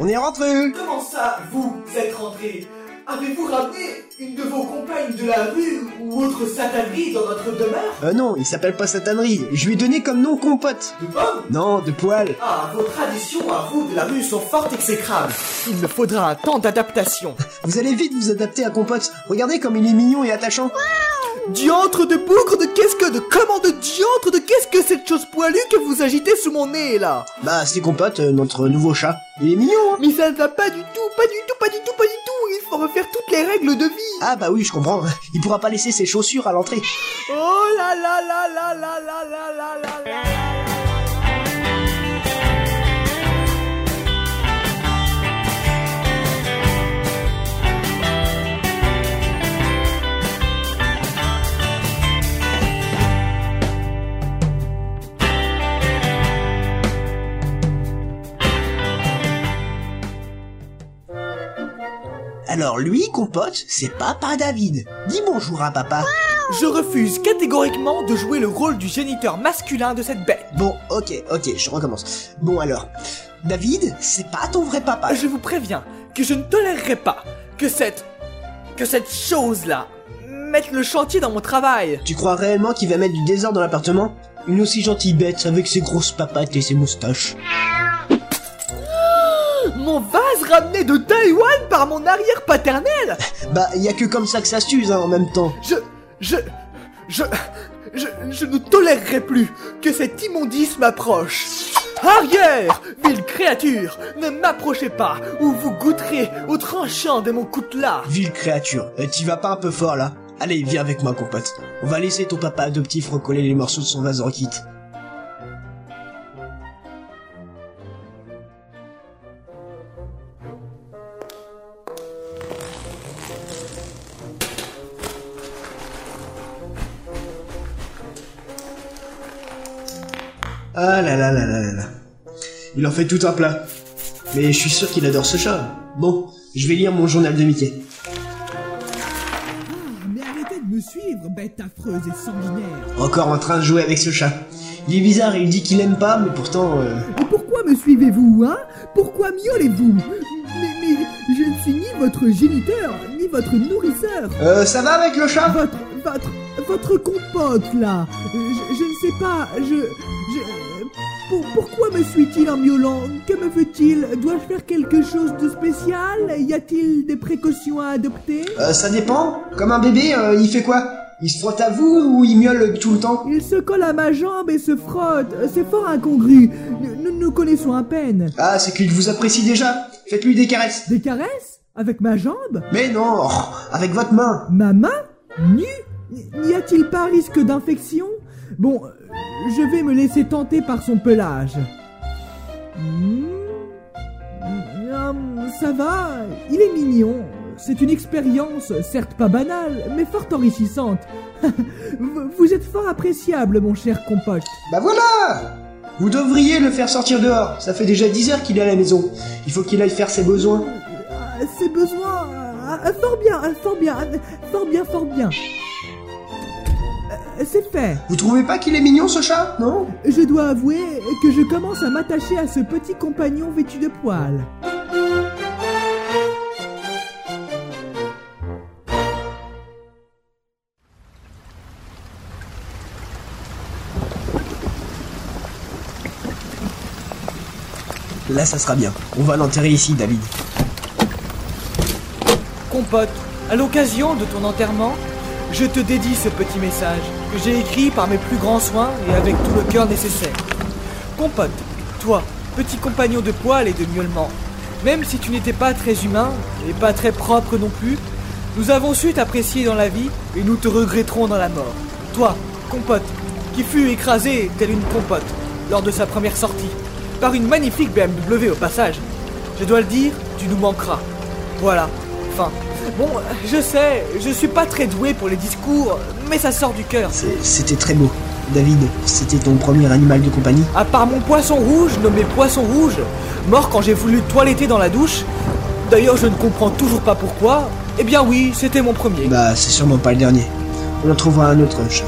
on est rentré Comment ça, vous êtes rentré? Avez-vous ramené une de vos compagnes de la rue ou autre satanerie dans notre demeure? Euh non, il s'appelle pas satanerie. Je lui ai donné comme nom compote. De pommes Non, de poil. Ah, vos traditions à vous de la rue sont fort exécrables. Il me faudra un temps d'adaptation. Vous allez vite vous adapter à compote. Regardez comme il est mignon et attachant. Diantre de bougre de qu'est-ce que de comment de diantre de qu'est-ce que cette chose poilue que vous agitez sous mon nez là Bah c'est compote, euh, notre nouveau chat. Il est mignon, hein Mais ça ne va pas du tout, pas du tout, pas du tout, pas du tout. Il faut refaire toutes les règles de vie. Ah bah oui, je comprends. Il pourra pas laisser ses chaussures à l'entrée. Oh là là là là là là là là là Alors lui, compote, c'est papa David. Dis bonjour à papa. Je refuse catégoriquement de jouer le rôle du géniteur masculin de cette bête. Bon, ok, ok, je recommence. Bon alors, David, c'est pas ton vrai papa. Je vous préviens que je ne tolérerai pas que cette... que cette chose-là mette le chantier dans mon travail. Tu crois réellement qu'il va mettre du désordre dans l'appartement? Une aussi gentille bête avec ses grosses papates et ses moustaches. Vase ramené de Taïwan par mon arrière paternel Bah, y a que comme ça que ça s'use hein, en même temps. Je... je... je... je... je ne tolérerai plus que cet immondice m'approche. Arrière, ville créature, ne m'approchez pas, ou vous goûterez au tranchant de mon coutelas. Ville créature, euh, t'y vas pas un peu fort là Allez, viens avec moi, compote. On va laisser ton papa adoptif recoller les morceaux de son vase en kit. Ah là là là là là là. Il en fait tout un plat. Mais je suis sûr qu'il adore ce chat. Bon, je vais lire mon journal de Mickey. Mais arrêtez de me suivre, bête affreuse et sanguinaire. Encore en train de jouer avec ce chat. Il est bizarre, il dit qu'il aime pas, mais pourtant... euh, Et pourquoi me suivez-vous, hein? Pourquoi miaulez-vous? Mais, mais je ne suis ni votre géniteur, ni votre nourrisseur. Euh, ça va avec le chat? Votre, votre, votre compote, là. Je, je ne sais pas, je... pour- pourquoi me suit-il en miaulant? Que me veut-il? Dois-je faire quelque chose de spécial? Y a-t-il des précautions à adopter? Euh, ça dépend. Comme un bébé, euh, il fait quoi? Il se frotte à vous ou il miaule tout le temps? Il se colle à ma jambe et se frotte. C'est fort incongru. Nous nous connaissons à peine. Ah, c'est qu'il vous apprécie déjà. Faites-lui des caresses. Des caresses? Avec ma jambe? Mais non, oh, avec votre main. Ma main? Nue N'y a-t-il pas risque d'infection? Bon, je vais me laisser tenter par son pelage. Hmm. Hum, ça va, il est mignon. C'est une expérience, certes pas banale, mais fort enrichissante. vous, êtes fort appréciable, mon cher compote. Bah voilà Vous devriez le faire sortir dehors. Ça fait déjà 10 heures qu'il est à la maison. Il faut qu'il aille faire ses besoins. Ah, Ses besoins... ah, ah, fort bien, fort bien, fort bien, fort bien. C'est fait. Vous trouvez pas qu'il est mignon ce chat? Non Je dois avouer que je commence à m'attacher à ce petit compagnon vêtu de poils. Là, ça sera bien. On va l'enterrer ici, David. Compote, à l'occasion de ton enterrement, je te dédie ce petit message que j'ai écrit par mes plus grands soins et avec tout le cœur nécessaire. Compote, toi, petit compagnon de poil et de miaulement, même si tu n'étais pas très humain et pas très propre non plus, nous avons su t'apprécier dans la vie et nous te regretterons dans la mort. Toi, compote, qui fut écrasé telle une compote lors de sa première sortie, par une magnifique BMW au passage. Je dois le dire, tu nous manqueras. Voilà, fin. Bon, je sais, je suis pas très doué pour les discours, mais ça sort du cœur. C'était très beau. David, c'était ton premier animal de compagnie À part mon poisson rouge, nommé poisson rouge, mort quand j'ai voulu toiletter dans la douche, d'ailleurs je ne comprends toujours pas pourquoi, eh bien oui, c'était mon premier. Bah, c'est sûrement pas le dernier. On en trouvera un autre chat.